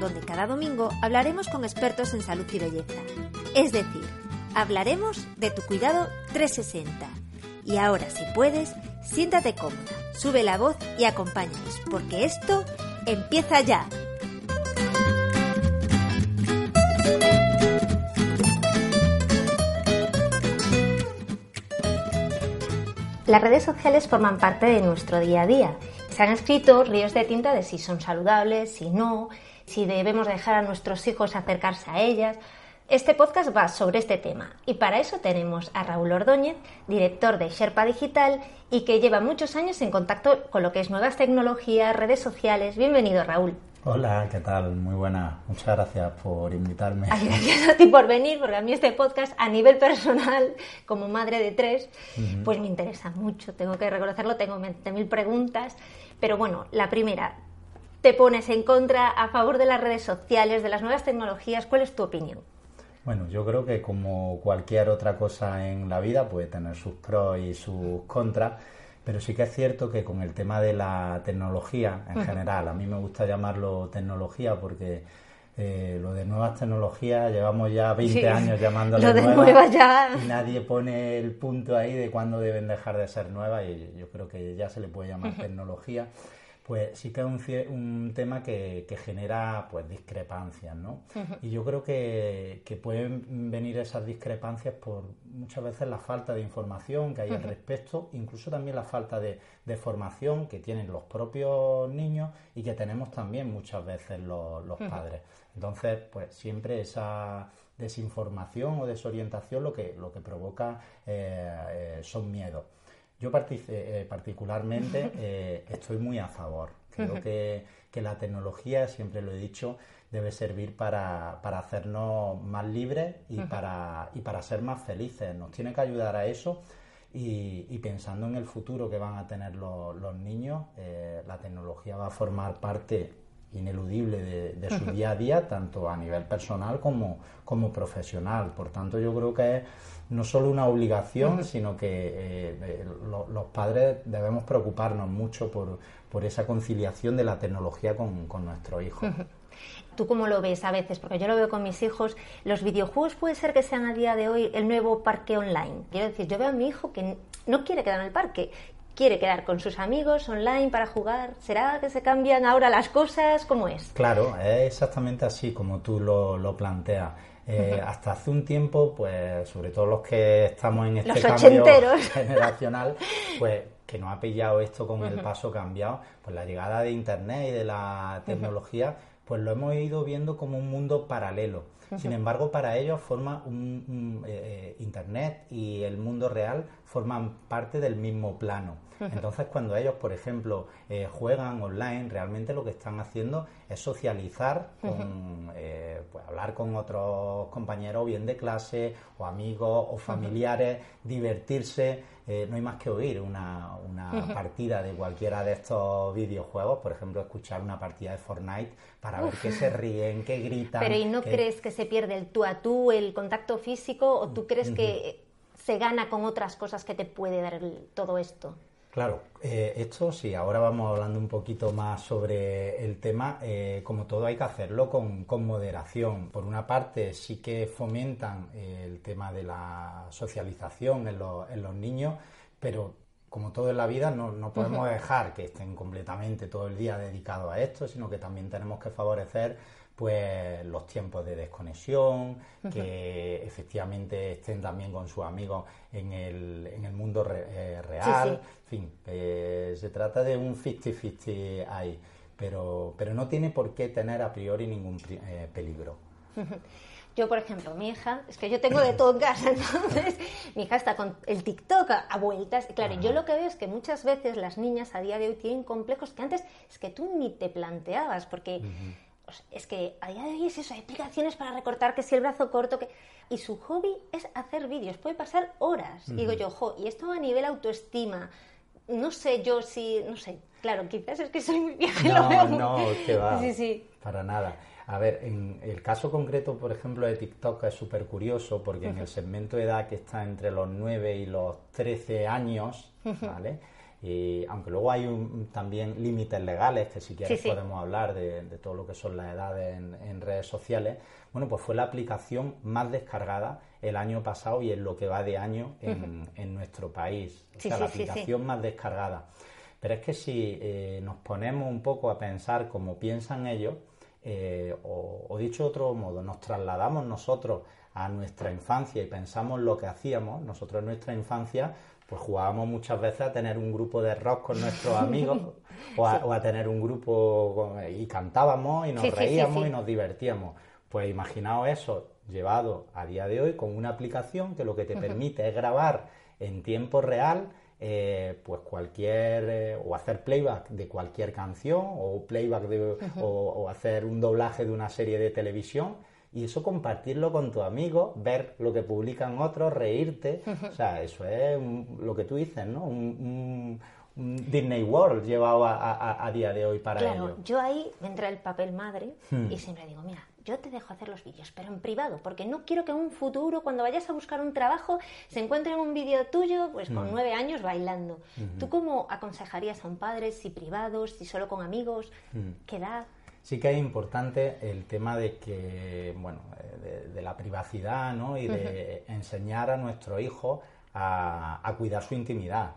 donde cada domingo hablaremos con expertos en salud y belleza. Es decir, hablaremos de tu cuidado 360. Y ahora, si puedes, siéntate cómoda, sube la voz y acompáñanos, porque esto empieza ya. Las redes sociales forman parte de nuestro día a día. Se han escrito ríos de tinta de si son saludables, si no, si debemos dejar a nuestros hijos acercarse a ellas. Este podcast va sobre este tema y para eso tenemos a Raúl Ordóñez, director de Sherpa Digital y que lleva muchos años en contacto con lo que es nuevas tecnologías, redes sociales. Bienvenido, Raúl. Hola, ¿qué tal? Muy buena. Muchas gracias por invitarme. Ay, gracias a ti por venir, porque a mí este podcast, a nivel personal, como madre de tres, pues me interesa mucho. Tengo que reconocerlo, tengo 20.000 preguntas. Pero bueno, la primera, ¿te pones en contra, a favor de las redes sociales, de las nuevas tecnologías? ¿Cuál es tu opinión? Bueno, yo creo que como cualquier otra cosa en la vida puede tener sus pros y sus contras, pero sí que es cierto que con el tema de la tecnología en general, a mí me gusta llamarlo tecnología porque eh, lo de nuevas tecnologías llevamos ya 20 Sí, años llamándole lo de nuevas nuevas ya. y nadie pone el punto ahí de cuándo deben dejar de ser nuevas y yo creo que ya se le puede llamar tecnología. Pues sí que es un, un tema que, que genera pues discrepancias, ¿no? Y yo creo que, que pueden venir esas discrepancias por muchas veces la falta de información que hay al respecto, incluso también la falta de, de formación que tienen los propios niños y que tenemos también muchas veces los, los padres. Entonces, pues siempre esa desinformación o desorientación lo que, lo que provoca eh, eh, son miedos. Yo eh, particularmente eh, estoy muy a favor. Creo que, que la tecnología, siempre lo he dicho, debe servir para, para hacernos más libres y, para, y para ser más felices. Nos tiene que ayudar a eso y, y pensando en el futuro que van a tener los, los niños, eh, la tecnología va a formar parte ineludible de, de su día a día, tanto a nivel personal como, como profesional. Por tanto, yo creo que es no solo una obligación, sino que eh, eh, lo- los padres debemos preocuparnos mucho por, por esa conciliación de la tecnología con, con nuestros hijos. ¿Tú cómo lo ves a veces? Porque yo lo veo con mis hijos. Los videojuegos puede ser que sean a día de hoy el nuevo parque online. Quiero decir, yo veo a mi hijo que no quiere quedar en el parque, quiere quedar con sus amigos online para jugar. ¿Será que se cambian ahora las cosas? ¿Cómo es? Claro, es exactamente así como tú lo, lo planteas. Eh, Hasta hace un tiempo, pues sobre todo los que estamos en este Los cambio generacional, pues que nos ha pillado esto con el paso cambiado, pues la llegada de Internet y de la tecnología, pues lo hemos ido viendo como un mundo paralelo. Sin embargo, para ellos forma un, un, eh, eh, Internet y el mundo real forman parte del mismo plano. Entonces, cuando ellos, por ejemplo, eh, juegan online, realmente lo que están haciendo es socializar, con, eh, pues, hablar con otros compañeros, bien de clase, o amigos, o familiares, divertirse. Eh, no hay más que oír una, una partida de cualquiera de estos videojuegos, por ejemplo, escuchar una partida de Fortnite para ver qué se ríen, qué gritan. Pero ¿y no crees que se pierde el tú a tú, el contacto físico? ¿O tú crees que se gana con otras cosas que te puede dar el- todo esto? Claro, eh, esto sí, ahora vamos hablando un poquito más sobre el tema. eh, como todo hay que hacerlo con, moderación. Por una parte sí que fomentan el tema de la socialización en los niños, pero como todo en la vida no, no podemos dejar que estén completamente todo el día dedicados a esto, sino que también tenemos que favorecer pues los tiempos de desconexión, que efectivamente estén también con sus amigos en el, en el mundo re- eh, real, sí. en fin, eh, se trata de un 50-50 ahí, pero, pero no tiene por qué tener a priori ningún eh, peligro. Yo, por ejemplo, mi hija, es que yo tengo de todo en casa, entonces mi hija está con el TikTok a, a vueltas. Claro, yo lo que veo es que muchas veces las niñas a día de hoy tienen complejos que antes es que tú ni te planteabas, porque es que a día de hoy es eso, hay aplicaciones para recortar que si el brazo corto, que... Y su hobby es hacer vídeos, puede pasar horas. Digo yo, jo, y esto a nivel autoestima, no sé yo si, no sé, claro, quizás es que soy muy vieja. No, no, que va. Sí, sí. Para nada. A ver, en el caso concreto, por ejemplo, de TikTok es súper curioso porque en el segmento de edad que está entre los 9 y los 13 años, ¿vale? Y aunque luego hay también límites legales, que si quieres podemos hablar de, todo lo que son las edades en, redes sociales, bueno, pues fue la aplicación más descargada el año pasado y en lo que va de año en, nuestro país. O sea, la aplicación más descargada. Pero es que si eh, nos ponemos un poco a pensar como piensan ellos, eh, o, dicho de otro modo, nos trasladamos nosotros a nuestra infancia y pensamos lo que hacíamos, nosotros en nuestra infancia pues jugábamos muchas veces a tener un grupo de rock con nuestros amigos o, a, tener un grupo y cantábamos y nos reíamos y nos divertíamos. Pues imaginaos eso llevado a día de hoy con una aplicación que lo que te permite es grabar en tiempo real eh, pues cualquier eh, o hacer playback de cualquier canción o playback de, o, hacer un doblaje de una serie de televisión y eso compartirlo con tu amigo, ver lo que publican otros, reírte, o sea, eso es lo que tú dices, ¿no? Un, Disney World llevado a, día de hoy para claro, Yo ahí me entra el papel madre hmm. y siempre digo, mira, yo te dejo hacer los vídeos, pero en privado, porque no quiero que en un futuro, cuando vayas a buscar un trabajo, se encuentre en un vídeo tuyo, pues con hmm. nueve años bailando. ¿Tú cómo aconsejarías a un padre, si privados, si solo con amigos? Hmm. ¿Qué edad? sí que es importante el tema de que, bueno, de, la privacidad, ¿no? Y de enseñar a nuestro hijo a, cuidar su intimidad.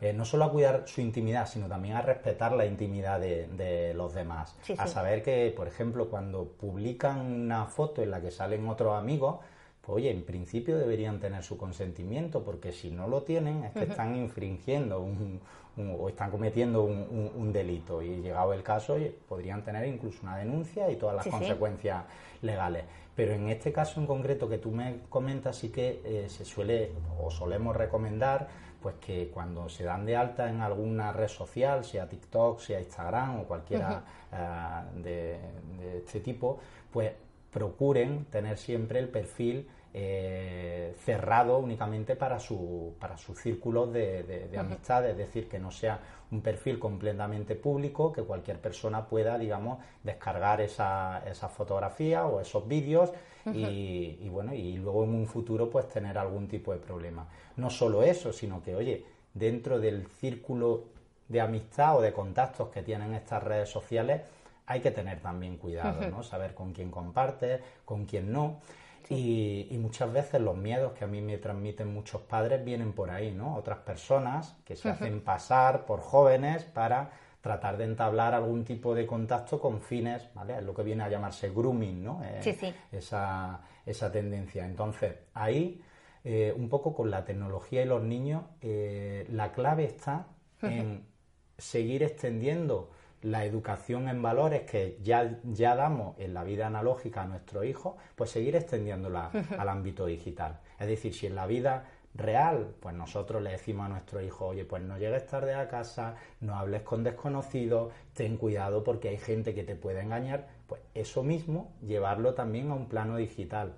Eh, no solo a cuidar su intimidad, sino también a respetar la intimidad de, los demás. a saber que, por ejemplo, cuando publican una foto en la que salen otros amigos, pues oye, en principio deberían tener su consentimiento, porque si no lo tienen es que están infringiendo un, o están cometiendo un, delito y llegado el caso podrían tener incluso una denuncia y todas las consecuencias legales. Pero en este caso en concreto que tú me comentas sí que eh, se suele o solemos recomendar pues que cuando se dan de alta en alguna red social, sea TikTok, sea Instagram o cualquiera eh, de este tipo, pues procuren tener siempre el perfil eh, cerrado únicamente para su, para su círculo de, amistad, es decir, que no sea un perfil completamente público, que cualquier persona pueda, digamos, descargar esa, esa fotografía o esos vídeos y, bueno, y luego en un futuro pues tener algún tipo de problema. No solo eso, sino que, oye, dentro del círculo de amistad o de contactos que tienen estas redes sociales, hay que tener también cuidado, ¿no? Saber con quién comparte, con quién no. Y, muchas veces los miedos que a mí me transmiten muchos padres vienen por ahí, ¿no? Otras personas que se hacen pasar por jóvenes para tratar de entablar algún tipo de contacto con fines, ¿vale? Es lo que viene a llamarse grooming, ¿no? Eh, sí, sí. Esa, esa tendencia. Entonces, ahí, eh, un poco con la tecnología y los niños, eh, la clave está en seguir extendiendo la educación en valores que ya, ya damos en la vida analógica a nuestros hijos, pues seguir extendiéndola al ámbito digital. Es decir, si en la vida real, pues nosotros le decimos a nuestro hijo, oye, pues no llegues tarde a casa, no hables con desconocidos, ten cuidado porque hay gente que te puede engañar, pues eso mismo llevarlo también a un plano digital.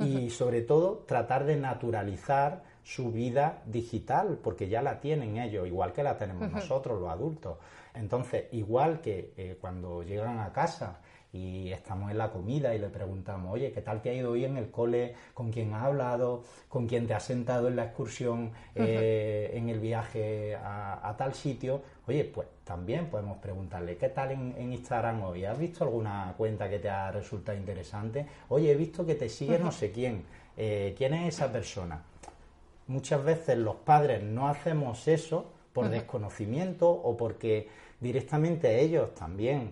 Y sobre todo tratar de naturalizar su vida digital, porque ya la tienen ellos, igual que la tenemos nosotros, los adultos. Entonces, igual que eh, cuando llegan a casa y estamos en la comida y le preguntamos, oye, ¿qué tal te ha ido hoy en el cole? ¿Con quién has hablado? ¿Con quién te has sentado en la excursión, eh, en el viaje a, tal sitio? Oye, pues también podemos preguntarle, ¿qué tal en, Instagram hoy? ¿Has visto alguna cuenta que te ha resultado interesante? Oye, he visto que te sigue no sé quién. Eh, ¿Quién es esa persona? Muchas veces los padres no hacemos eso por desconocimiento o porque directamente ellos también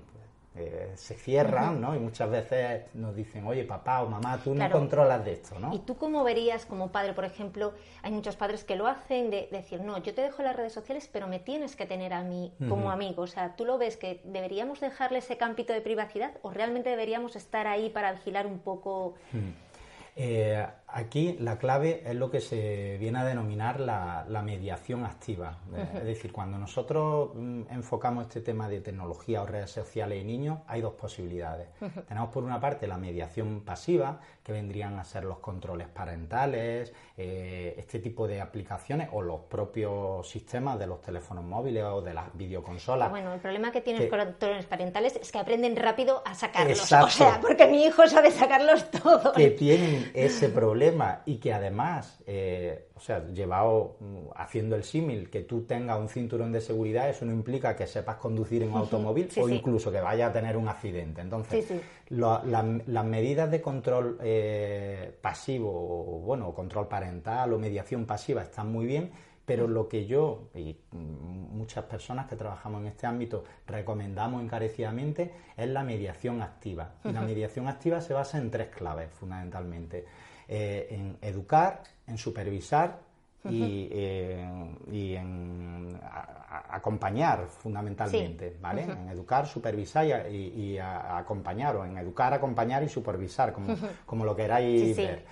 eh, se cierran, ¿no? Y muchas veces nos dicen, oye, papá o mamá, tú no controlas de esto, ¿no? ¿Y tú cómo verías como padre, por ejemplo, hay muchos padres que lo hacen de, decir, no, yo te dejo las redes sociales, pero me tienes que tener a mí como amigo? O sea, ¿tú lo ves que deberíamos dejarle ese campito de privacidad o realmente deberíamos estar ahí para vigilar un poco? Eh, Aquí la clave es lo que se viene a denominar la, mediación activa. Es decir, cuando nosotros mm, enfocamos este tema de tecnología o redes sociales y niños, hay dos posibilidades. Tenemos por una parte la mediación pasiva, que vendrían a ser los controles parentales, eh, este tipo de aplicaciones o los propios sistemas de los teléfonos móviles o de las videoconsolas. Bueno, el problema que tienen los controles parentales es que aprenden rápido a sacarlos. O sea, porque mi hijo sabe sacarlos todos. Que tienen ese problema y que además, eh, o sea, llevado mm, haciendo el símil, que tú tengas un cinturón de seguridad, eso no implica que sepas conducir en un automóvil o incluso que vaya a tener un accidente. Entonces, las medidas de control eh, pasivo, o, bueno, control parental o mediación pasiva están muy bien, pero lo que yo y muchas personas que trabajamos en este ámbito recomendamos encarecidamente es la mediación activa. Y la mediación activa se basa en tres claves, fundamentalmente. Eh, en educar, en supervisar y, eh, en acompañar fundamentalmente, ¿vale? En educar, supervisar y, acompañar, o en educar, acompañar y supervisar, como, como lo queráis ver.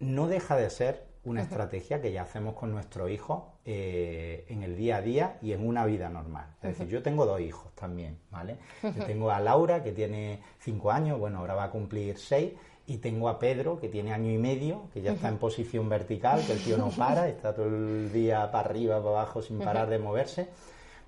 No deja de ser una estrategia que ya hacemos con nuestro hijo eh, en el día a día y en una vida normal. Es decir, yo tengo dos hijos también, ¿vale? Yo tengo a Laura, que tiene cinco años, bueno, ahora va a cumplir seis, y tengo a Pedro, que tiene año y medio, que ya está en posición vertical, que el tío no para, está todo el día para arriba, para abajo, sin parar de moverse.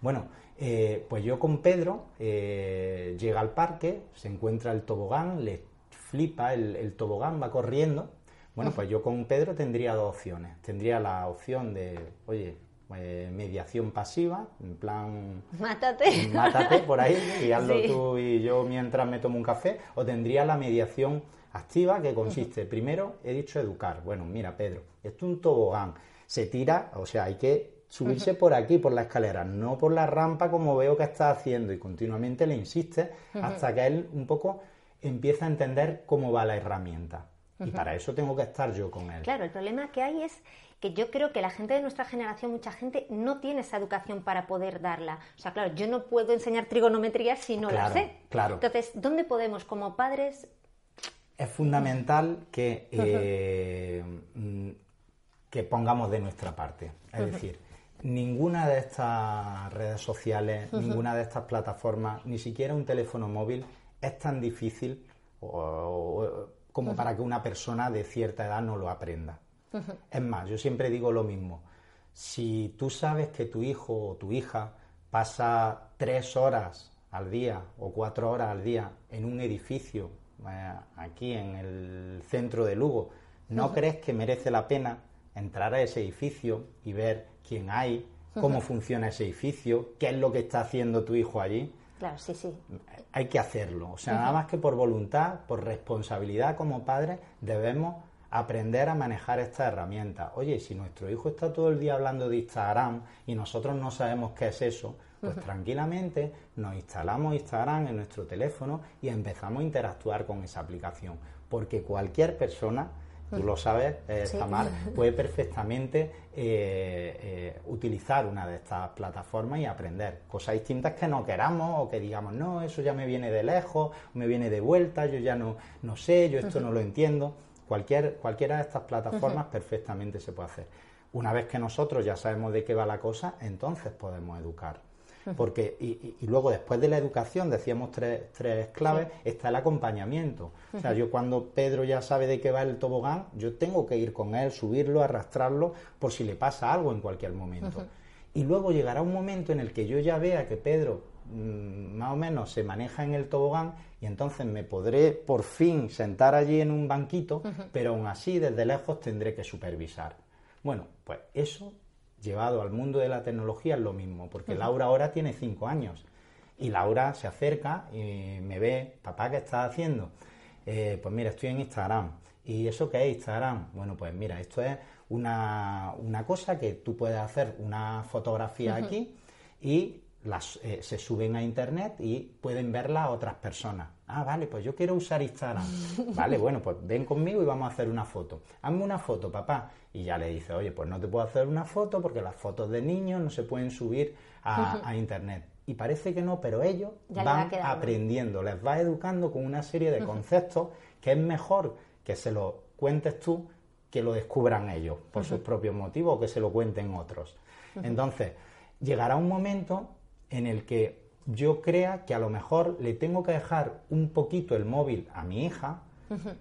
Bueno, eh, pues yo con Pedro eh, llega al parque, se encuentra el tobogán, le flipa el, el tobogán, va corriendo bueno, pues yo con Pedro tendría dos opciones. Tendría la opción de, oye, eh, mediación pasiva, en plan... Mátate. Mátate por ahí y hazlo tú y yo mientras me tomo un café. O tendría la mediación activa que consiste, primero he dicho educar. Bueno, mira Pedro, esto es un tobogán. Se tira, o sea, hay que subirse por aquí, por la escalera, no por la rampa como veo que está haciendo y continuamente le insiste hasta que él un poco empieza a entender cómo va la herramienta. Y para eso tengo que estar yo con él. Claro, el problema que hay es que yo creo que la gente de nuestra generación, mucha gente, no tiene esa educación para poder darla. O sea, claro, yo no puedo enseñar trigonometría si no la sé. Claro. Entonces, ¿dónde podemos como padres? Es fundamental que, eh, mm, que pongamos de nuestra parte. Es decir, ninguna de estas redes sociales, ninguna de estas plataformas, ni siquiera un teléfono móvil es tan difícil o como para que una persona de cierta edad no lo aprenda. Es más, yo siempre digo lo mismo. Si tú sabes que tu hijo o tu hija pasa tres horas al día o cuatro horas al día en un edificio eh, aquí en el centro de Lugo, ¿no crees que merece la pena entrar a ese edificio y ver quién hay, cómo funciona ese edificio, qué es lo que está haciendo tu hijo allí? Claro, sí, sí. Hay que hacerlo. O sea, nada más que por voluntad, por responsabilidad como padres, debemos aprender a manejar esta herramienta. Oye, si nuestro hijo está todo el día hablando de Instagram y nosotros no sabemos qué es eso, pues tranquilamente nos instalamos Instagram en nuestro teléfono y empezamos a interactuar con esa aplicación. Porque cualquier persona tú lo sabes, eh, puede perfectamente eh, eh, utilizar una de estas plataformas y aprender cosas distintas que no queramos o que digamos, no, eso ya me viene de lejos, me viene de vuelta, yo ya no, no sé, yo esto no lo entiendo. Cualquier, cualquiera de estas plataformas perfectamente se puede hacer. Una vez que nosotros ya sabemos de qué va la cosa, entonces podemos educar. Porque, y, luego después de la educación, decíamos tres, tres claves, está el acompañamiento. O sea, yo cuando Pedro ya sabe de qué va el tobogán, yo tengo que ir con él, subirlo, arrastrarlo, por si le pasa algo en cualquier momento. Y luego llegará un momento en el que yo ya vea que Pedro más o menos se maneja en el tobogán y entonces me podré por fin sentar allí en un banquito, pero aún así desde lejos tendré que supervisar. Bueno, pues eso llevado al mundo de la tecnología es lo mismo, porque Laura ahora tiene cinco años y Laura se acerca y me ve, papá, ¿qué estás haciendo? Eh, pues mira, estoy en Instagram. ¿Y eso qué es Instagram? Bueno, pues mira, esto es una, cosa que tú puedes hacer una fotografía aquí y las, eh, se suben a internet y pueden verla otras personas. Ah, vale, pues yo quiero usar Instagram. vale, bueno, pues ven conmigo y vamos a hacer una foto. Hazme una foto, papá. Y ya le dice, oye, pues no te puedo hacer una foto porque las fotos de niños no se pueden subir a, internet. Y parece que no, pero ellos van aprendiendo, les va educando con una serie de conceptos que es mejor que se lo cuentes tú, que lo descubran ellos por sus propios motivos o que se lo cuenten otros. Entonces, llegará un momento en el que yo crea que a lo mejor le tengo que dejar un poquito el móvil a mi hija,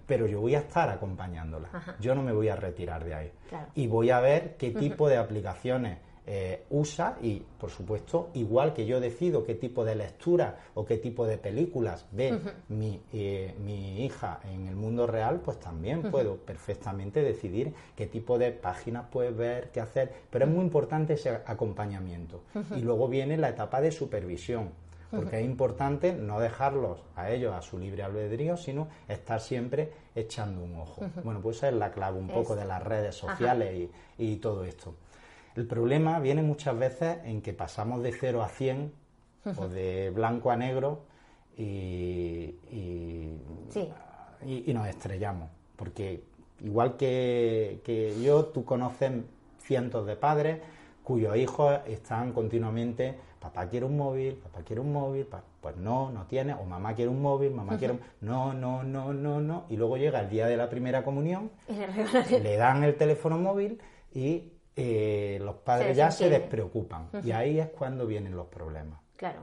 pero yo voy a estar acompañándola. Yo no me voy a retirar de ahí. Y voy a ver qué tipo de aplicaciones eh, usa y, por supuesto, igual que yo decido qué tipo de lectura o qué tipo de películas ve mi, eh, mi, hija en el mundo real, pues también puedo perfectamente decidir qué tipo de páginas puede ver, qué hacer. Pero es muy importante ese acompañamiento. Y luego viene la etapa de supervisión porque es importante no dejarlos a ellos a su libre albedrío, sino estar siempre echando un ojo. Bueno, pues esa es la clave un poco de las redes sociales y, y, todo esto. El problema viene muchas veces en que pasamos de 0 a 100 o de blanco a negro y, y, nos estrellamos. Porque igual que, que yo, tú conoces cientos de padres cuyos hijos están continuamente, papá quiere un móvil, papá quiere un móvil, pues no, no tiene, o mamá quiere un móvil, mamá quiere un... No, no, no, no, no. Y luego llega el día de la primera comunión, le dan el teléfono móvil y eh, padres ya se despreocupan. Y ahí es cuando vienen los problemas. Claro.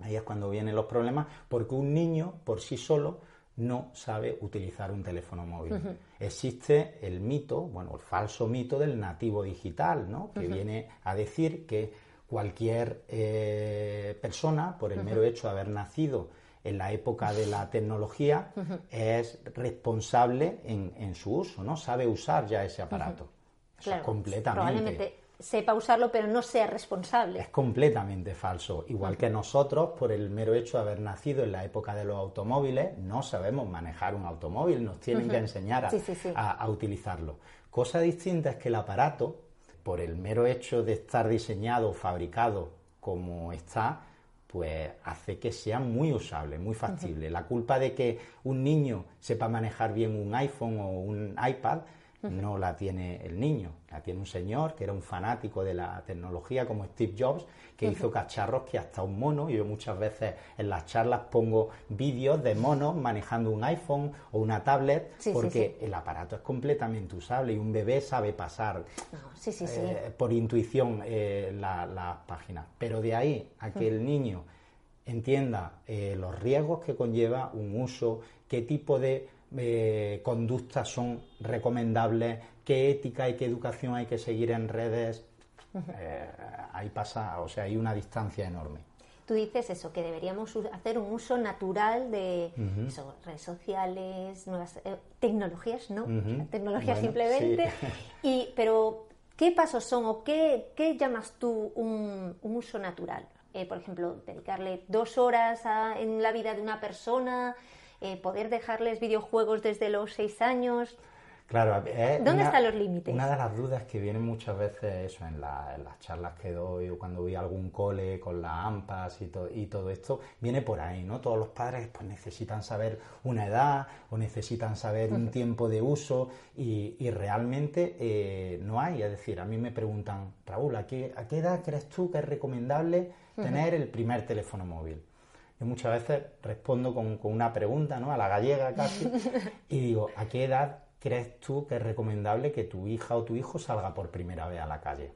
Ahí es cuando vienen los problemas, porque un niño por sí solo no sabe utilizar un teléfono móvil. Existe el mito, bueno, el falso mito del nativo digital, ¿no? Que viene a decir que cualquier eh, persona, por el mero hecho de haber nacido en la época de la tecnología, es responsable en, en, su uso, ¿no? Sabe usar ya ese aparato completamente. Probablemente sepa usarlo, pero no sea responsable. Es completamente falso. Igual que nosotros, por el mero hecho de haber nacido en la época de los automóviles, no sabemos manejar un automóvil, nos tienen que enseñar a, utilizarlo. Cosa distinta es que el aparato, por el mero hecho de estar diseñado, fabricado como está, pues hace que sea muy usable, muy factible. La culpa de que un niño sepa manejar bien un iPhone o un iPad no la tiene el niño, la tiene un señor que era un fanático de la tecnología como Steve Jobs, que hizo cacharros que hasta un mono, yo muchas veces en las charlas pongo vídeos de monos manejando un iPhone o una tablet, porque el aparato es completamente usable y un bebé sabe pasar eh, por intuición eh, las páginas. Pero de ahí a que el niño entienda eh, los riesgos que conlleva un uso, qué tipo de eh, conductas son recomendables, qué ética y qué educación hay que seguir en redes. Eh, ahí pasa, o sea, hay una distancia enorme. Tú dices eso, que deberíamos hacer un uso natural de redes sociales, nuevas eh, tecnologías, ¿no? Tecnologías simplemente. Y, pero, ¿qué pasos son o qué, llamas tú un, uso natural? por ejemplo, dedicarle dos horas en la vida de una persona, eh, poder dejarles videojuegos desde los seis años. Claro, ¿dónde están los límites? Una de las dudas que vienen muchas veces eso en, las charlas que doy o cuando voy a algún cole con las AMPAs y, y, todo esto, viene por ahí, ¿no? Todos los padres pues necesitan saber una edad o necesitan saber un tiempo de uso y, realmente eh, no hay. Es decir, a mí me preguntan, Raúl, ¿a qué, ¿a qué edad crees tú que es recomendable tener el primer teléfono móvil? Yo muchas veces respondo con, una pregunta, ¿no? A la gallega casi, y digo, ¿a qué edad crees tú que es recomendable que tu hija o tu hijo salga por primera vez a la calle?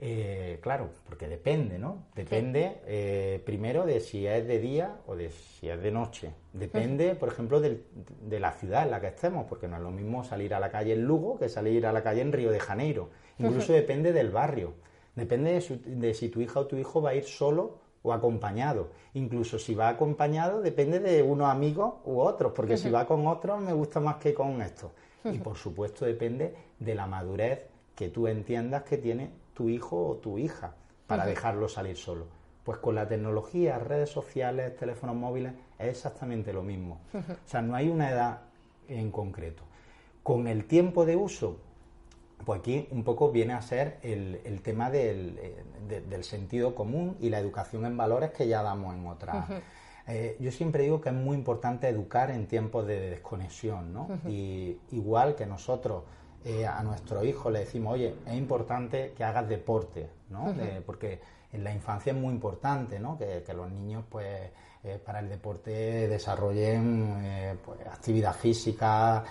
Eh, claro, porque depende, ¿no? Depende eh, primero de si es de día o de si es de noche. Depende, por ejemplo, de la ciudad en la que estemos, porque no es lo mismo salir a la calle en Lugo que salir a la calle en Río de Janeiro. Incluso depende del barrio. Depende de si tu hija o tu hijo va a ir solo o acompañado. Incluso si va acompañado depende de unos amigos u otros, porque si va con otros me gusta más que con estos. Y por supuesto depende de la madurez que tú entiendas que tiene tu hijo o tu hija para dejarlo salir solo. Pues con la tecnología, redes sociales, teléfonos móviles, es exactamente lo mismo. O sea, no hay una edad en concreto. Con el tiempo de uso, pues aquí un poco viene a ser el, tema eh, del, sentido común y la educación en valores que ya damos en otras. Eh, yo siempre digo que es muy importante educar en tiempos de desconexión, ¿no? Y igual que nosotros eh, a nuestro hijo le decimos, oye, es importante que hagas deporte, ¿no? porque en la infancia es muy importante, ¿no? Que, los niños, pues, eh, para el deporte desarrollen eh, pues, actividad física,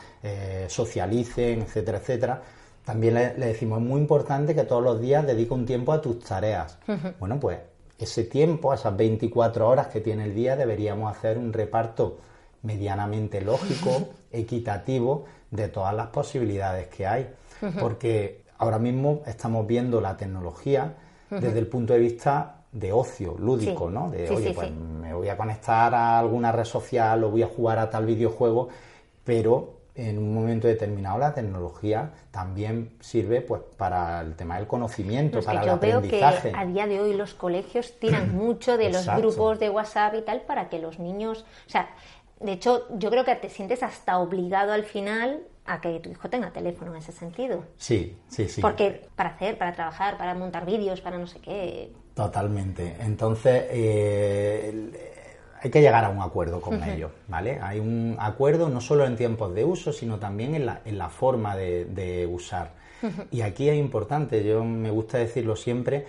socialicen, etcétera, etcétera. También le, decimos, es muy importante que todos los días dedique un tiempo a tus tareas. Bueno, pues ese tiempo, esas 24 horas que tiene el día, deberíamos hacer un reparto medianamente lógico, equitativo, de todas las posibilidades que hay. Porque ahora mismo estamos viendo la tecnología desde el punto de vista de ocio lúdico, ¿no? De, oye, pues me voy a conectar a alguna red social o voy a jugar a tal videojuego, pero en un momento determinado la tecnología también sirve pues para el tema del conocimiento, para el aprendizaje. Veo que a día de hoy los colegios tiran mucho de los grupos de WhatsApp y tal para que los niños, o sea, de hecho, yo creo que te sientes hasta obligado al final a que tu hijo tenga teléfono en ese sentido. Sí, sí, sí. Porque para hacer, para trabajar, para montar vídeos, para no sé qué. Totalmente. Entonces, eh, hay que llegar a un acuerdo con ellos, ¿vale? Hay un acuerdo no solo en tiempos de uso, sino también en la, en la forma de, usar. Y aquí es importante, yo me gusta decirlo siempre,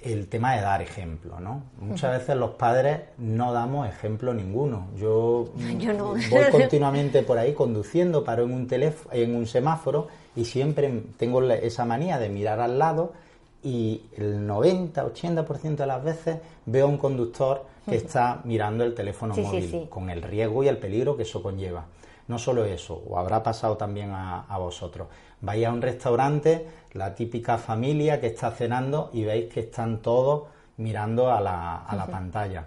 el tema de dar ejemplo, ¿no? Muchas veces los padres no damos ejemplo ninguno. Yo, voy continuamente por ahí conduciendo, paro en un teléfono, en un semáforo y siempre tengo esa manía de mirar al lado y el 90, 80% de las veces veo a un conductor que está mirando el teléfono móvil con el riesgo y el peligro que eso conlleva. No solo eso, o habrá pasado también a, a vosotros. Vais a un restaurante, la típica familia que está cenando y veis que están todos mirando a la, a la pantalla.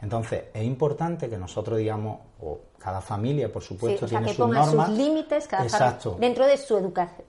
Entonces, es importante que nosotros digamos, o cada familia, por supuesto, tiene que sus normas. sus límites cada Exacto. dentro de su educación.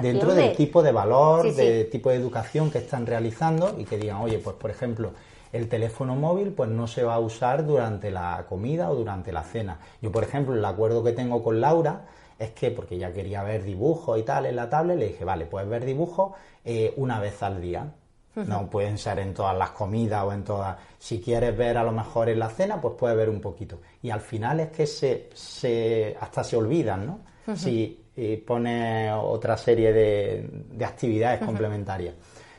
Dentro del tipo de valor, de tipo de educación que están realizando y que digan, oye, pues por ejemplo, el teléfono móvil pues no se va a usar durante la comida o durante la cena. Yo, por ejemplo, el acuerdo que tengo con Laura es que, porque ella quería ver dibujos y tal en la tablet, le dije, vale, puedes ver dibujos eh, una vez al día. No pueden ser en todas las comidas o en todas. Si quieres ver a lo mejor en la cena, pues puedes ver un poquito. Y al final es que se, se hasta se olvidan, ¿no? Si eh, pones otra serie de, de actividades complementarias.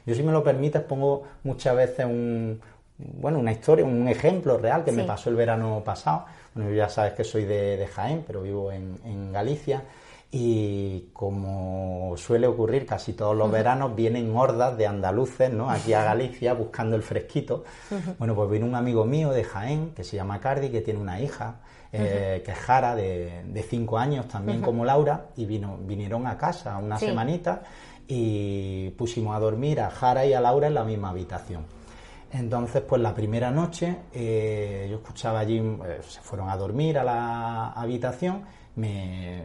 Yo, si me lo permites, pongo muchas veces un, bueno, una historia, un ejemplo real que me pasó el verano pasado. Bueno, ya sabes que soy de, Jaén, pero vivo en, Galicia. Y como suele ocurrir casi todos los veranos, vienen hordas de andaluces ¿no? aquí a Galicia buscando el fresquito. Bueno, pues vino un amigo mío de Jaén, que se llama Cardi, que tiene una hija, eh, que es Jara, de, cinco años, también como Laura, y vino, vinieron a casa una semanita y pusimos a dormir a Jara y a Laura en la misma habitación. Entonces, pues la primera noche eh, yo escuchaba allí, eh, se fueron a dormir a la habitación, me,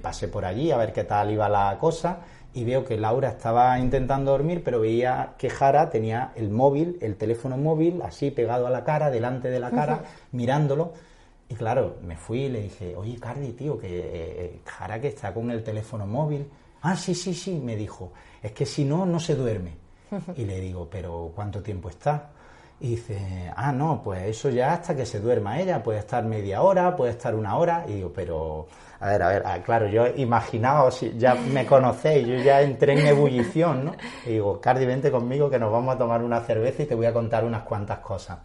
pasé por allí a ver qué tal iba la cosa y veo que Laura estaba intentando dormir, pero veía que Jara tenía el móvil, el teléfono móvil, así pegado a la cara, delante de la cara, mirándolo. Y claro, me fui y le dije, oye, Cardi, tío, que eh, Jara que está con el teléfono móvil. Ah, sí, sí, sí, me dijo, es que si no, no se duerme. Y le digo, pero ¿cuánto tiempo está? Y dice, ah, no, pues eso ya hasta que se duerma ella, puede estar media hora, puede estar una hora. Y digo, pero, a ver, a ver, ah, claro, yo imaginaba, si ya me conocéis, yo ya entré en ebullición, ¿no? Y digo, Cardi, vente conmigo que nos vamos a tomar una cerveza y te voy a contar unas cuantas cosas.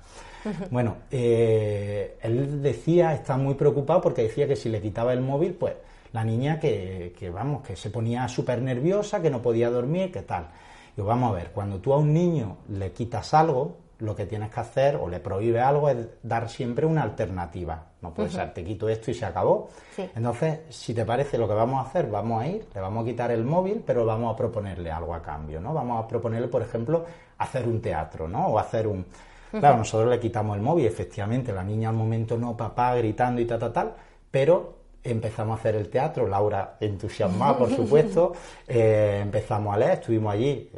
Bueno, eh, él decía, está muy preocupado porque decía que si le quitaba el móvil, pues la niña que, que vamos, que se ponía súper nerviosa, que no podía dormir, que tal. Y vamos a ver, cuando tú a un niño le quitas algo, lo que tienes que hacer o le prohíbe algo es dar siempre una alternativa. No puede ser, te quito esto y se acabó. Entonces, si te parece lo que vamos a hacer, vamos a ir, le vamos a quitar el móvil, pero vamos a proponerle algo a cambio, ¿no? Vamos a proponerle, por ejemplo, hacer un teatro, ¿no? O hacer un... Claro, nosotros le quitamos el móvil, efectivamente, la niña al momento no, papá, gritando y tal, tal, tal, pero empezamos a hacer el teatro, Laura entusiasmada, por supuesto, eh, empezamos a leer, estuvimos allí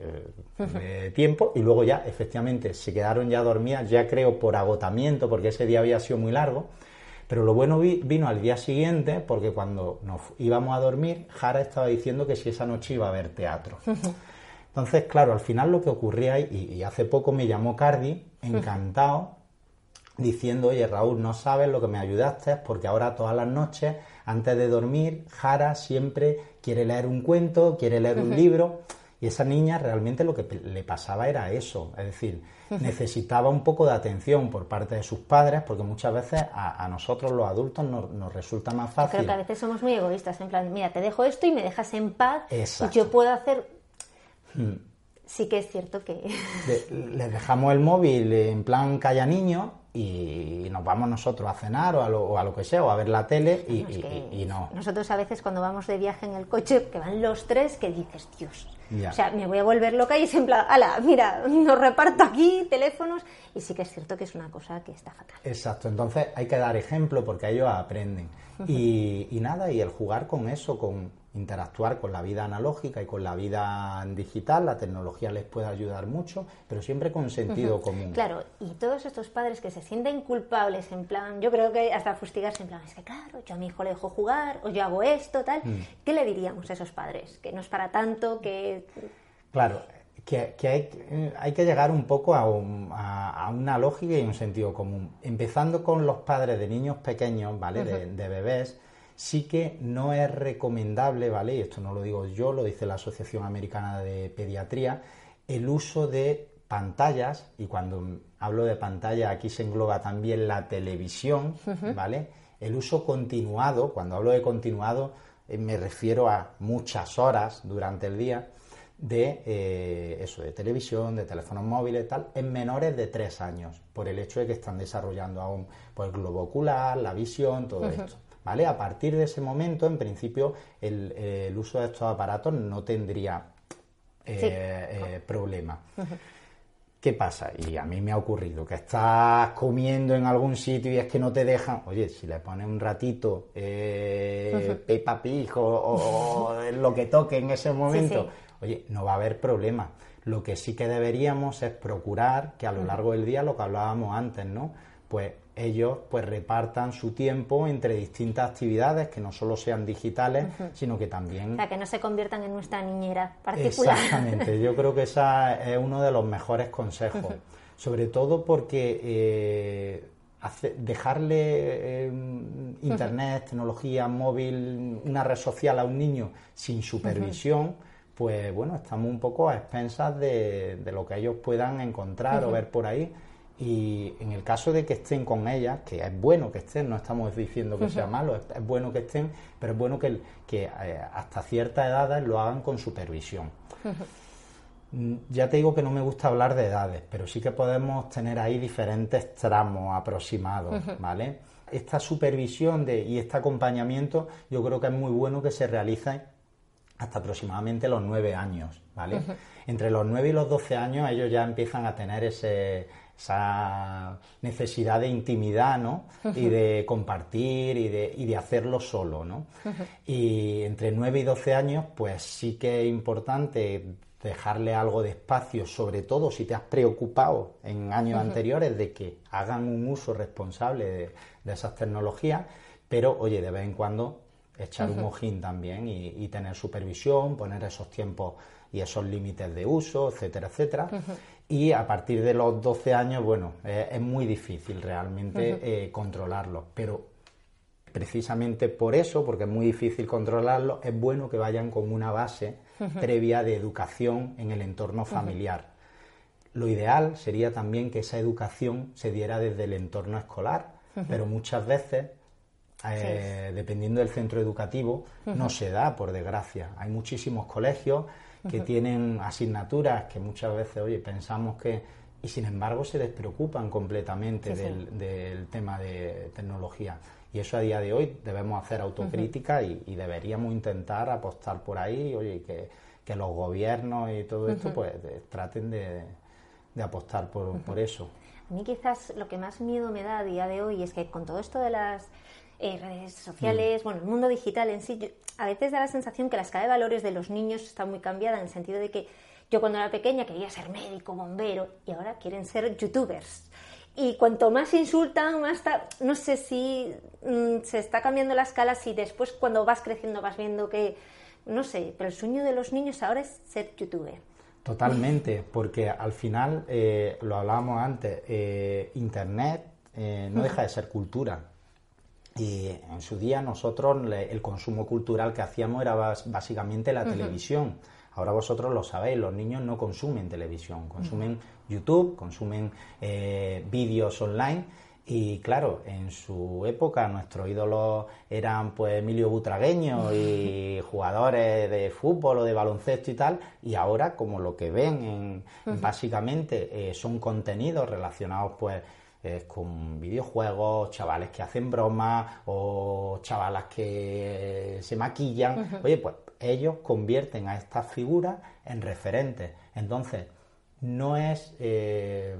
eh, tiempo y luego ya, efectivamente, se quedaron ya dormidas, ya creo por agotamiento, porque ese día había sido muy largo, pero lo bueno vino al día siguiente, porque cuando nos íbamos a dormir, Jara estaba diciendo que si esa noche iba a haber teatro. Entonces, claro, al final lo que ocurría, y, y hace poco me llamó Cardi, encantado, diciendo, oye Raúl, no sabes lo que me ayudaste, porque ahora todas las noches antes de dormir, Jara siempre quiere leer un cuento, quiere leer un libro. Y esa niña realmente lo que le pasaba era eso, es decir, necesitaba un poco de atención por parte de sus padres, porque muchas veces a, nosotros los adultos nos, resulta más fácil. creo que a veces somos muy egoístas, en plan, mira, te dejo esto y me dejas en paz y yo puedo hacer... Hmm. Sí que es cierto que... Le, dejamos el móvil en plan calla niño y nos vamos nosotros a cenar o a lo, a lo que sea, o a ver la tele y, no. Nosotros a veces cuando vamos de viaje en el coche, que van los tres, que dices, Dios, o sea, me voy a volver loca y es en plan, ala, mira, nos reparto aquí teléfonos y sí que es cierto que es una cosa que está fatal. Exacto, entonces hay que dar ejemplo porque ellos aprenden. y nada, y el jugar con eso, con interactuar con la vida analógica y con la vida digital, la tecnología les puede ayudar mucho, pero siempre con sentido común. Claro, y todos estos padres que se sienten culpables, en plan, yo creo que hasta fustigarse, en plan, es que claro, yo a mi hijo le dejo jugar, o yo hago esto, tal, mm. ¿qué le diríamos a esos padres? Que no es para tanto, que... Claro, que, hay, que llegar un poco a, una lógica y un sentido común. Empezando con los padres de niños pequeños, ¿vale? de bebés, sí que no es recomendable, ¿vale? Y esto no lo digo yo, lo dice la Asociación Americana de Pediatría, el uso de pantallas, y cuando hablo de pantalla aquí se engloba también la televisión, ¿vale? El uso continuado, cuando hablo de continuado, eh, me refiero a muchas horas durante el día de eh, eso, de televisión, de teléfonos móviles, tal, en menores de tres años, por el hecho de que están desarrollando aún pues, el globo ocular, la visión, todo esto. ¿Vale? A partir de ese momento, en principio, el, uso de estos aparatos no tendría eh, eh, problema. ¿Qué pasa? Y a mí me ha ocurrido que estás comiendo en algún sitio y es que no te dejan. Oye, si le pones un ratito eh, Peppa Pig o, lo que toque en ese momento, oye, no va a haber problema. Lo que sí que deberíamos es procurar que a lo largo del día, lo que hablábamos antes, ¿no? Pues ellos pues repartan su tiempo entre distintas actividades que no solo sean digitales, sino que también... O sea, que no se conviertan en nuestra niñera particular. Exactamente, yo creo que ese es uno de los mejores consejos, sobre todo porque eh, dejarle em, internet, tecnología, móvil, una red social a un niño sin supervisión, pues bueno, estamos un poco a expensas de, lo que ellos puedan encontrar o ver por ahí y en el caso de que estén con ellas, que es bueno que estén, no estamos diciendo que sea malo, es, bueno que estén, pero es bueno que, que eh, hasta ciertas edades lo hagan con supervisión. Ya te digo que no me gusta hablar de edades, pero sí que podemos tener ahí diferentes tramos aproximados, ¿vale? Esta supervisión de, y este acompañamiento yo creo que es muy bueno que se realice hasta aproximadamente los nueve años, ¿vale? Entre los nueve y los doce años ellos ya empiezan a tener ese esa necesidad de intimidad, ¿no? Y de compartir y de, y de hacerlo solo, ¿no? Y entre 9 y 12 años, pues sí que es importante dejarle algo de espacio, sobre todo si te has preocupado en años anteriores de que hagan un uso responsable de, esas tecnologías, pero oye, de vez en cuando echar un ojín también y, tener supervisión, poner esos tiempos y esos límites de uso, etcétera, etcétera y a partir de los 12 años, bueno, es muy difícil realmente eh, controlarlo, pero precisamente por eso, porque es muy difícil controlarlo, es bueno que vayan con una base previa de educación en el entorno familiar. Lo ideal sería también que esa educación se diera desde el entorno escolar, pero muchas veces eh, dependiendo del centro educativo, no se da, por desgracia. Hay muchísimos colegios que tienen asignaturas que muchas veces, oye, pensamos que... Y sin embargo se despreocupan completamente del, tema de tecnología. Y eso a día de hoy debemos hacer autocrítica y, deberíamos intentar apostar por ahí, oye, que, que los gobiernos y todo esto pues traten de, apostar por, por eso. A mí quizás lo que más miedo me da a día de hoy es que con todo esto de las eh, redes sociales, mm. bueno, el mundo digital en sí, a veces da la sensación que la escala de valores de los niños está muy cambiada en el sentido de que yo cuando era pequeña quería ser médico, bombero y ahora quieren ser youtubers. Y cuanto más insultan, más no sé si mm, se está cambiando la escala, si después cuando vas creciendo vas viendo que, no sé, pero el sueño de los niños ahora es ser youtuber. Totalmente, porque al final, eh, lo hablábamos antes, eh, Internet no deja de ser cultura. Y en su día nosotros el consumo cultural que hacíamos era básicamente la televisión. Ahora vosotros lo sabéis, los niños no consumen televisión, consumen YouTube, consumen eh, vídeos online. Y claro, en su época nuestros ídolos eran pues Emilio Butragueño y jugadores de fútbol o de baloncesto y tal, y ahora como lo que ven en, básicamente eh, son contenidos relacionados pues eh, con videojuegos, chavales que hacen bromas o chavalas que se maquillan, oye pues ellos convierten a estas figuras en referentes. Entonces, no es eh,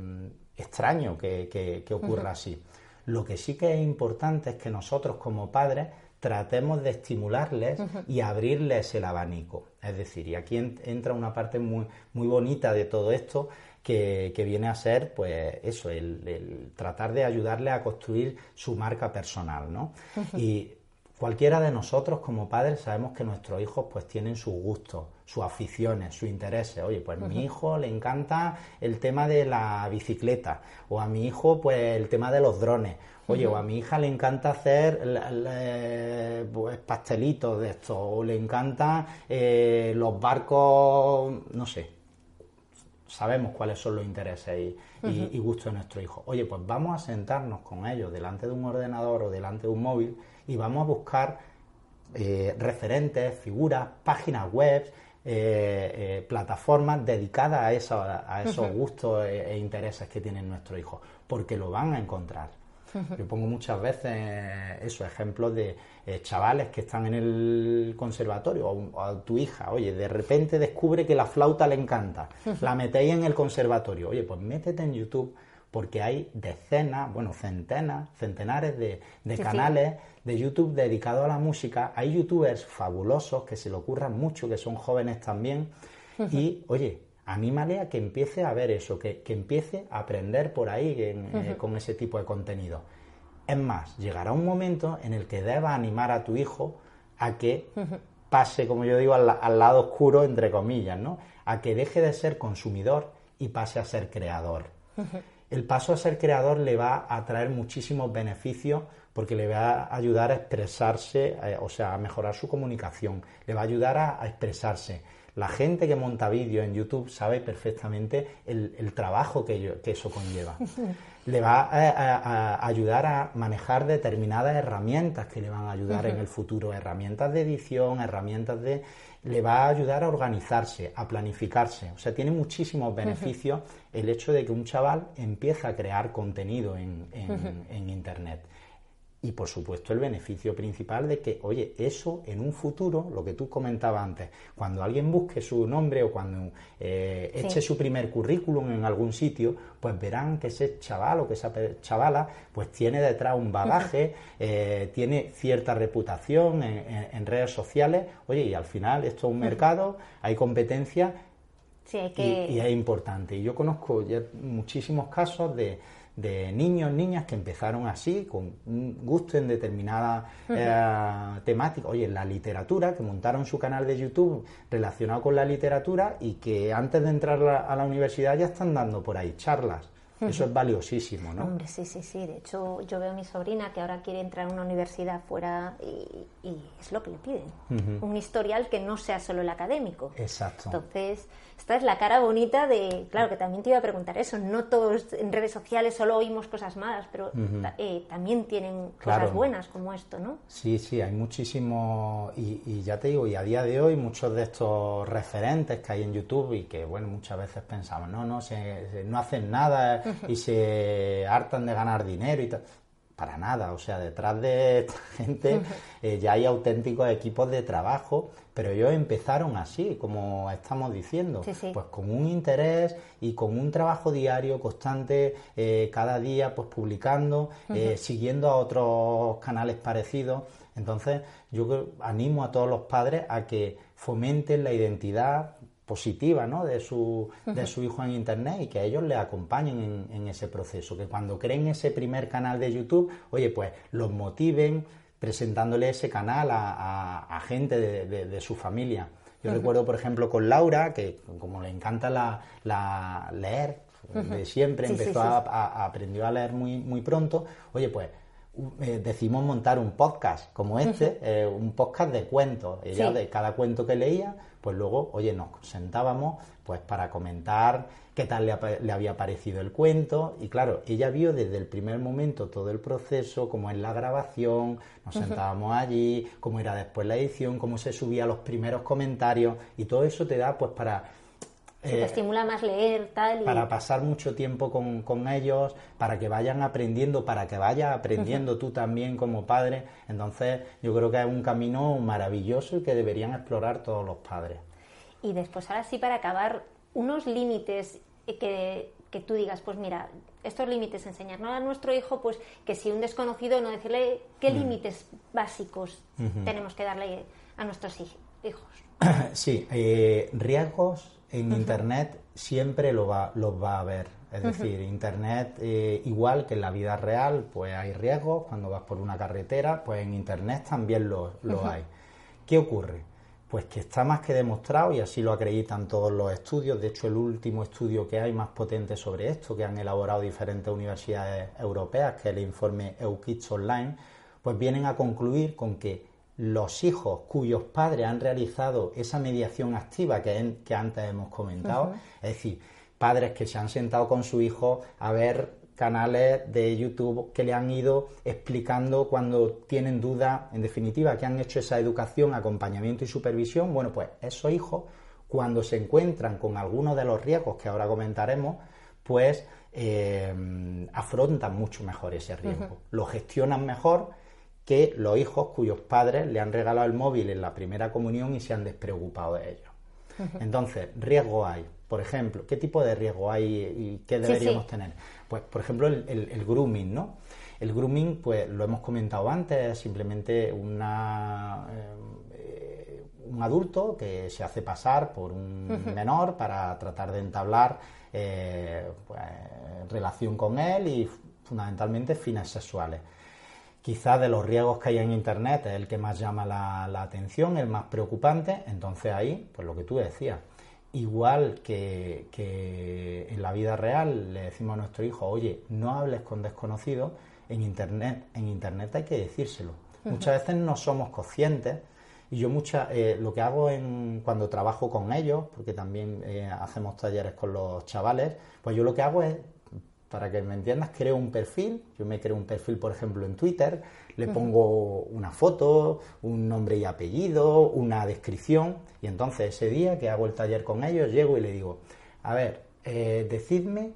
extraño que, ocurra así. Lo que sí que es importante es que nosotros como padres tratemos de estimularles y abrirles el abanico. Es decir, y aquí entra una parte muy, muy bonita de todo esto que, viene a ser, pues eso, el, tratar de ayudarle a construir su marca personal, ¿no? Y cualquiera de nosotros como padres sabemos que nuestros hijos pues tienen sus gustos, sus aficiones, sus intereses. Oye, pues a mi hijo le encanta el tema de la bicicleta, o a mi hijo pues el tema de los drones. Oye, o a mi hija le encanta hacer pues, pastelitos de esto, o le encantan eh, los barcos, no sé. Sabemos cuáles son los intereses y gustos de nuestro hijo. Oye, pues vamos a sentarnos con ellos delante de un ordenador o delante de un móvil y vamos a buscar eh, referentes, figuras, páginas web, eh, eh, plataformas dedicadas a, eso, a esos gustos e, e, intereses que tienen nuestros hijos, porque lo van a encontrar. Yo pongo muchas veces esos ejemplos de chavales que están en el conservatorio o, a tu hija, oye, de repente descubre que la flauta le encanta, la metéis en el conservatorio, oye, pues métete en YouTube porque hay decenas, bueno, centenas, centenares de, canales de YouTube dedicados a la música. Hay youtubers fabulosos que se le ocurran mucho, que son jóvenes también. Y, oye, anímale a que empiece a ver eso, que, empiece a aprender por ahí eh, con ese tipo de contenido. Es más, llegará un momento en el que debas animar a tu hijo a que pase, como yo digo, al, al, lado oscuro, entre comillas, ¿no? A que deje de ser consumidor y pase a ser creador el paso a ser creador le va a traer muchísimos beneficios porque le va a ayudar a expresarse, eh, o sea, a mejorar su comunicación, le va a ayudar a, expresarse. La gente que monta vídeos en YouTube sabe perfectamente el, trabajo que, eso conlleva. le va a, ayudar a manejar determinadas herramientas que le van a ayudar en el futuro, herramientas de edición, herramientas de le va a ayudar a organizarse, a planificarse. O sea, tiene muchísimos beneficios el hecho de que un chaval empieza a crear contenido en, en Internet. Y por supuesto el beneficio principal de que, oye, eso en un futuro, lo que tú comentabas antes, cuando alguien busque su nombre o cuando eh, eche su primer currículum en algún sitio, pues verán que ese chaval o que esa chavala pues tiene detrás un bagaje, eh, tiene cierta reputación en, redes sociales, oye, y al final esto es un mercado, hay competencia y, y es importante. Y yo conozco ya muchísimos casos de de niños, niñas que empezaron así, con un gusto en determinada eh, temática. Oye, la literatura, que montaron su canal de YouTube relacionado con la literatura y que antes de entrar a la universidad ya están dando por ahí charlas. Eso es valiosísimo, ¿no? Hombre, sí, sí, sí. De hecho, yo veo a mi sobrina que ahora quiere entrar a una universidad fuera y, es lo que le piden. Un historial que no sea solo el académico. Exacto. Entonces, esta es la cara bonita de, claro, que también te iba a preguntar eso, no todos en redes sociales solo oímos cosas malas, pero eh, también tienen cosas buenas como esto, ¿no? Sí, sí, hay muchísimos, y, ya te digo, y a día de hoy muchos de estos referentes que hay en YouTube y que, bueno, muchas veces pensamos, no, no, se, no hacen nada y se hartan de ganar dinero y tal para nada, o sea, detrás de esta gente eh, ya hay auténticos equipos de trabajo, pero ellos empezaron así, como estamos diciendo, pues con un interés y con un trabajo diario constante, eh, cada día pues publicando, eh, siguiendo a otros canales parecidos. Entonces, yo animo a todos los padres a que fomenten la identidad positiva ¿no? de, su, de su hijo en Internet y que ellos le acompañen en, ese proceso, que cuando creen ese primer canal de YouTube, oye, pues los motiven presentándole ese canal a, gente de, su familia. Yo recuerdo, por ejemplo, con Laura, que como le encanta la, leer, de siempre, empezó A, aprendió a leer muy, muy pronto, oye, pues eh, decidimos montar un podcast como este, eh, un podcast de cuentos. Ella de cada cuento que leía, pues luego, oye, nos sentábamos pues para comentar qué tal le, había parecido el cuento. Y claro, ella vio desde el primer momento todo el proceso, cómo es la grabación, nos sentábamos allí, cómo era después la edición, cómo se subía los primeros comentarios y todo eso te da pues para te eh, estimula más leer, tal. Para pasar mucho tiempo con, ellos, para que vayan aprendiendo, para que vayas aprendiendo tú también como padre. Entonces, yo creo que es un camino maravilloso y que deberían explorar todos los padres. Y después, ahora sí, para acabar, unos límites que, que tú digas, pues mira, estos límites enseñarnos a nuestro hijo, pues que si un desconocido, no decirle qué mm. límites básicos tenemos que darle a nuestros hijos. Sí, eh, riesgos en Internet siempre lo va, los va a haber. Es decir, Internet, eh, igual que en la vida real, pues hay riesgos. Cuando vas por una carretera, pues en Internet también lo, hay. ¿Qué ocurre? Pues que está más que demostrado, y así lo acreditan todos los estudios. De hecho, el último estudio que hay más potente sobre esto, que han elaborado diferentes universidades europeas, que es el informe EUKIDS Online, pues vienen a concluir con que los hijos cuyos padres han realizado esa mediación activa que, que antes hemos comentado, es decir, padres que se han sentado con su hijo a ver canales de YouTube que le han ido explicando cuando tienen dudas, en definitiva, que han hecho esa educación, acompañamiento y supervisión, bueno, pues esos hijos, cuando se encuentran con algunos de los riesgos que ahora comentaremos, pues eh, afrontan mucho mejor ese riesgo, lo gestionan mejor que los hijos cuyos padres le han regalado el móvil en la primera comunión y se han despreocupado de ellos. Entonces, riesgo hay. Por ejemplo, ¿qué tipo de riesgo hay y qué deberíamos tener? Pues, por ejemplo, el, grooming, ¿no? El grooming, pues lo hemos comentado antes, es simplemente una, eh, un adulto que se hace pasar por un menor para tratar de entablar eh, pues, relación con él y fundamentalmente fines sexuales. Quizás de los riesgos que hay en Internet es el que más llama la, atención, el más preocupante. Entonces ahí, pues lo que tú decías, igual que, en la vida real le decimos a nuestro hijo, oye, no hables con desconocidos, en Internet, en Internet hay que decírselo. Muchas veces no somos conscientes y yo mucha, eh, lo que hago en, cuando trabajo con ellos, porque también eh, hacemos talleres con los chavales, pues yo lo que hago es para que me entiendas, creo un perfil, yo me creo un perfil, por ejemplo, en Twitter, le pongo una foto, un nombre y apellido, una descripción, y entonces ese día que hago el taller con ellos, llego y le digo, a ver, eh, decidme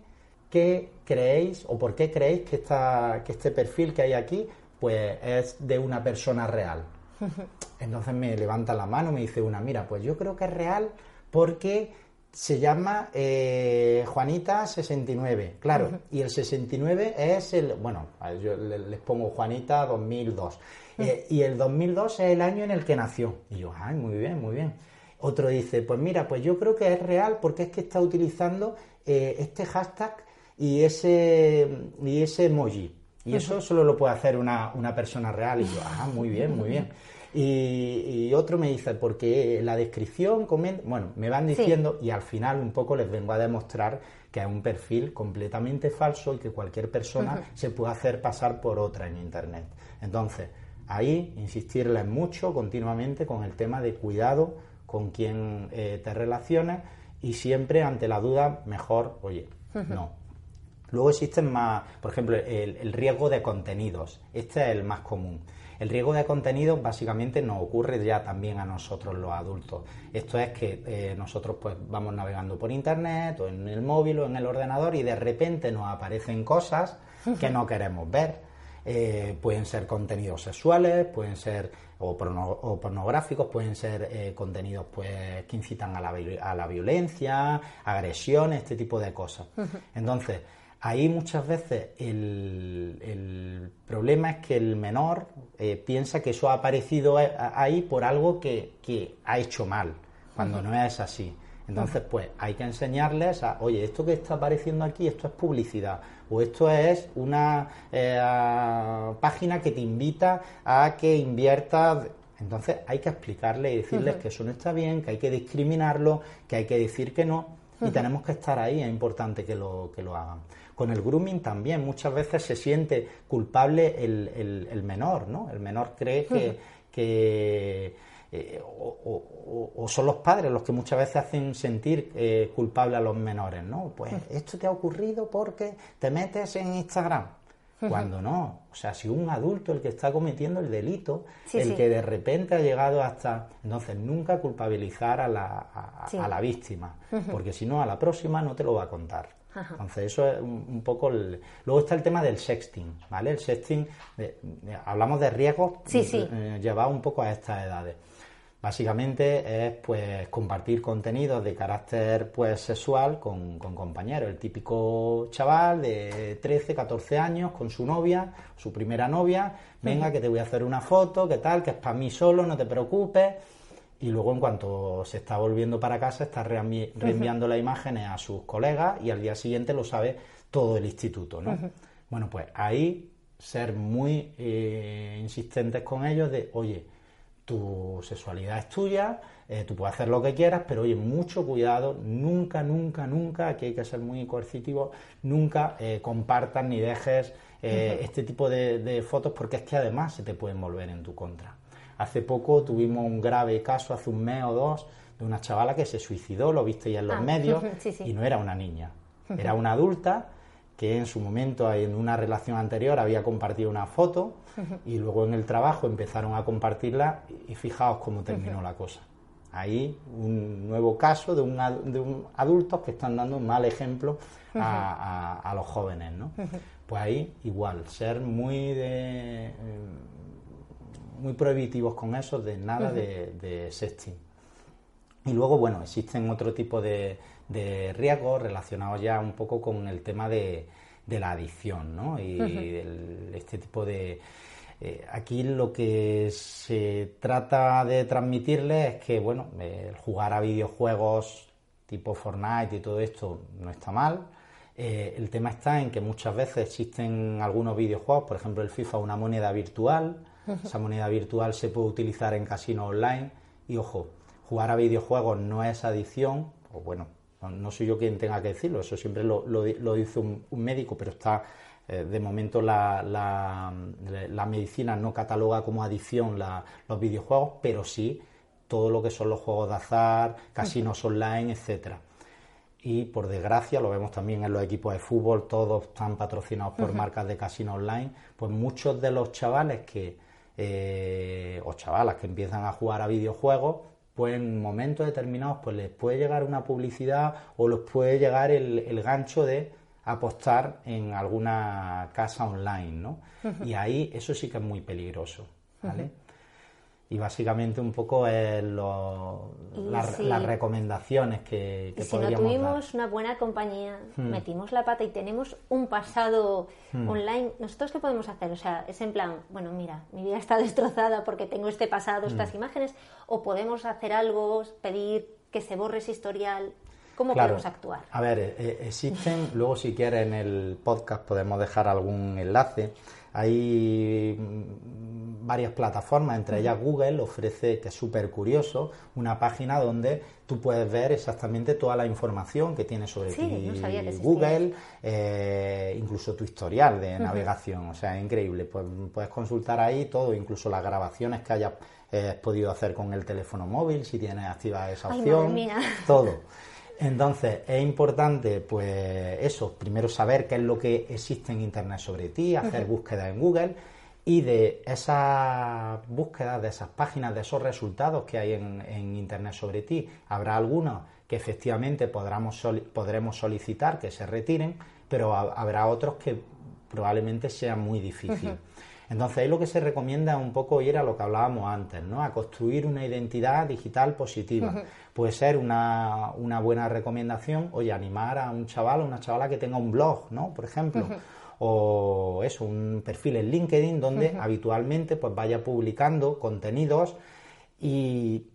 qué creéis o por qué creéis que, esta, que este perfil que hay aquí, pues es de una persona real. Entonces me levanta la mano, me dice una, mira, pues yo creo que es real porque se llama eh, Juanita 69, claro, y el 69 es el, bueno, yo les pongo Juanita 2002, eh, y el 2002 es el año en el que nació. Y yo, ay, muy bien, muy bien. Otro dice, pues mira, pues yo creo que es real porque es que está utilizando eh, este hashtag y ese, y ese emoji. Y eso solo lo puede hacer una, una persona real. Y yo, ah, muy bien, muy bien. Y, otro me dice, porque la descripción, bueno, me van diciendo y al final un poco les vengo a demostrar que es un perfil completamente falso y que cualquier persona se puede hacer pasar por otra en Internet. Entonces, ahí insistirles mucho continuamente con el tema de cuidado con quien eh, te relaciones y siempre ante la duda, mejor, oye, no. Luego existen más, por ejemplo, el riesgo de contenidos. Este es el más común. El riesgo de contenido básicamente nos ocurre ya también a nosotros los adultos. Esto es que eh, nosotros pues vamos navegando por internet o en el móvil o en el ordenador y de repente nos aparecen cosas que no queremos ver. Eh, pueden ser contenidos sexuales, pueden ser o, pornográficos, pueden ser eh, contenidos pues que incitan a la, a la violencia, agresiones, este tipo de cosas. Entonces, Ahí muchas veces el, problema es que el menor eh, piensa que eso ha aparecido ahí por algo que, ha hecho mal, cuando no es así. Entonces, pues hay que enseñarles a, oye, esto que está apareciendo aquí, esto es publicidad, o esto es una eh, página que te invita a que inviertas. Entonces hay que explicarles y decirles que eso no está bien, que hay que discriminarlo, que hay que decir que no. y tenemos que estar ahí, es importante que lo, que lo hagan. Con el grooming también. Muchas veces se siente culpable el, el, menor, ¿no? El menor cree que, eh, o, son los padres los que muchas veces hacen sentir eh, culpable a los menores, ¿no? Pues esto te ha ocurrido porque te metes en Instagram. Cuando no, o sea, si un adulto el que está cometiendo el delito, el que de repente ha llegado hasta... Entonces, nunca culpabilizar a la, a, la víctima, porque si no, a la próxima no te lo va a contar. Entonces, eso es un, poco... Luego está el tema del sexting, ¿vale? El sexting, hablamos de riesgos sí, sí. Eh, llevados un poco a estas edades. Básicamente es pues compartir contenidos de carácter pues sexual con, compañeros. El típico chaval de 13, 14 años con su novia, su primera novia, venga que te voy a hacer una foto, que tal, que es para mí solo, no te preocupes. Y luego en cuanto se está volviendo para casa está reenviando las imágenes a sus colegas y al día siguiente lo sabe todo el instituto, ¿no? Bueno, pues ahí ser muy eh, insistentes con ellos de, oye, tu sexualidad es tuya, eh, tú puedes hacer lo que quieras, pero oye, mucho cuidado, nunca, nunca, nunca, aquí hay que ser muy coercitivo, nunca eh, compartas ni dejes eh, este tipo de, fotos porque es que además se te pueden volver en tu contra. Hace poco tuvimos un grave caso, hace un mes o dos, de una chavala que se suicidó, lo viste ya en los ah, medios, y no era una niña, era una adulta que en su momento en una relación anterior había compartido una foto y luego en el trabajo empezaron a compartirla y fijaos cómo terminó la cosa. Ahí un nuevo caso de un, de un adultos que están dando un mal ejemplo a, los jóvenes, ¿no? Pues ahí igual, ser muy de, eh, muy prohibitivos con eso, de nada de, de sexting. Y luego, bueno, existen otro tipo de, de riesgos relacionados ya un poco con el tema de, la adicción, ¿no? Y este tipo de... Eh, aquí lo que se trata de transmitirles es que, bueno, jugar a videojuegos tipo Fortnite y todo esto no está mal. Eh, el tema está en que muchas veces existen algunos videojuegos, por ejemplo el FIFA, una moneda virtual. Esa moneda virtual se puede utilizar en casino online. Y ojo, jugar a videojuegos no es adicción, o bueno, no, soy yo quien tenga que decirlo, eso siempre lo, dice un, médico, pero está eh, de momento la, la, medicina no cataloga como adicción los videojuegos, pero sí todo lo que son los juegos de azar, casinos online, etcétera. Y por desgracia, lo vemos también en los equipos de fútbol, todos están patrocinados por marcas de casino online, pues muchos de los chavales que, eh, o chavalas que empiezan a jugar a videojuegos, pues en momentos determinados pues les puede llegar una publicidad o les puede llegar el, gancho de apostar en alguna casa online, ¿no? Y ahí eso sí que es muy peligroso, ¿vale? Y básicamente un poco es las recomendaciones que, que si no tuvimos una buena compañía, hmm. metimos la pata y tenemos un pasado hmm. online, ¿nosotros qué podemos hacer? O sea, es en plan, bueno, mira, mi vida está destrozada porque tengo este pasado, estas hmm. imágenes, o podemos hacer algo, pedir que se borre ese historial. ¿Cómo podemos actuar? A ver, eh, eh, existen, luego si quieres en el podcast podemos dejar algún enlace. Hay varias plataformas, entre ellas Google ofrece, que es súper curioso, una página donde tú puedes ver exactamente toda la información que tiene sobre ti Google, eh, incluso tu historial de navegación, o sea, es increíble. Pues, puedes consultar ahí todo, incluso las grabaciones que hayas eh, podido hacer con el teléfono móvil, si tienes activada esa opción, todo. Entonces, es importante, pues eso, primero saber qué es lo que existe en Internet sobre ti, hacer búsquedas en Google y de esas búsquedas, de esas páginas, de esos resultados que hay en, Internet sobre ti, habrá algunos que efectivamente podremos, podremos solicitar que se retiren, pero habrá otros que probablemente sea muy difícil. Entonces ahí lo que se recomienda es un poco ir a lo que hablábamos antes, ¿no? A construir una identidad digital positiva. Puede ser una, una, buena recomendación, oye, animar a un chaval o una chavala que tenga un blog, ¿no? Por ejemplo. O eso, un perfil en LinkedIn donde habitualmente pues vaya publicando contenidos y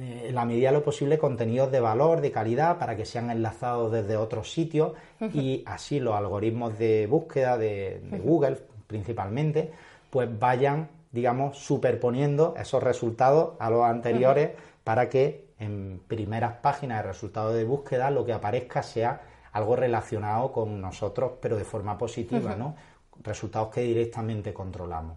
eh, en la medida de lo posible contenidos de valor, de calidad, para que sean enlazados desde otros sitios y así los algoritmos de búsqueda de, Google principalmente, pues vayan digamos, superponiendo esos resultados a los anteriores para que en primeras páginas de resultados de búsqueda lo que aparezca sea algo relacionado con nosotros, pero de forma positiva, ¿no? Resultados que directamente controlamos.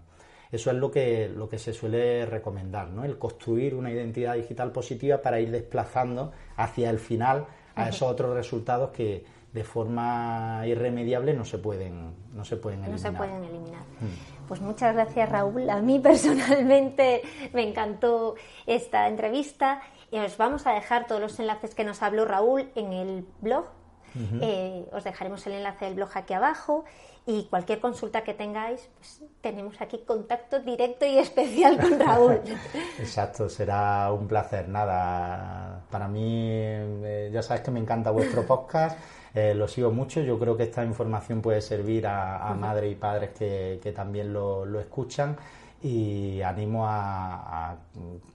Eso es lo que, lo que se suele recomendar, ¿no? El construir una identidad digital positiva para ir desplazando hacia el final a esos otros resultados que de forma irremediable no se pueden, no se pueden eliminar. No se pueden eliminar. Mm. Pues muchas gracias Raúl. A mí personalmente me encantó esta entrevista. Y os vamos a dejar todos los enlaces que nos habló Raúl en el blog. Eh, os dejaremos el enlace del blog aquí abajo y cualquier consulta que tengáis, pues tenemos aquí contacto directo y especial con Raúl. Exacto, será un placer. Nada, para mí, eh, ya sabes que me encanta vuestro podcast. Eh, lo sigo mucho, yo creo que esta información puede servir a, madres y padres que, también lo, escuchan y animo a,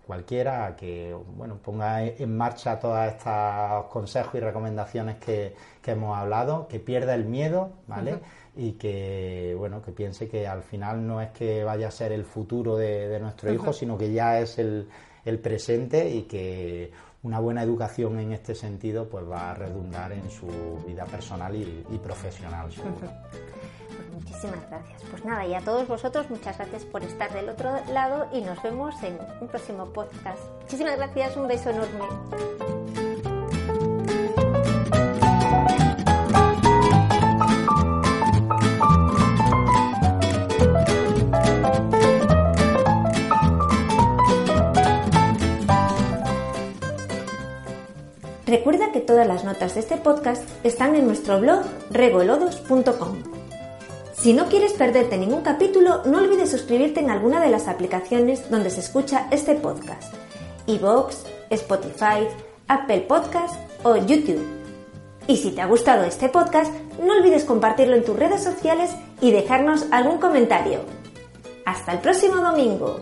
cualquiera a que bueno, ponga en marcha todos estos consejos y recomendaciones que, hemos hablado, que pierda el miedo, ¿vale? y que bueno que piense que al final no es que vaya a ser el futuro de, nuestro hijo sino que ya es el, el, presente y que una buena educación en este sentido pues va a redundar en su vida personal y, profesional muchísimas gracias. Pues nada, y a todos vosotros muchas gracias por estar del otro lado y nos vemos en un próximo podcast. Muchísimas gracias, un beso enorme. Recuerda que todas las notas de este podcast están en nuestro blog regolodos.com. Si no quieres perderte ningún capítulo, no olvides suscribirte en alguna de las aplicaciones donde se escucha este podcast: iVoox, Spotify, Apple Podcast o YouTube. Y si te ha gustado este podcast, no olvides compartirlo en tus redes sociales y dejarnos algún comentario. ¡Hasta el próximo domingo!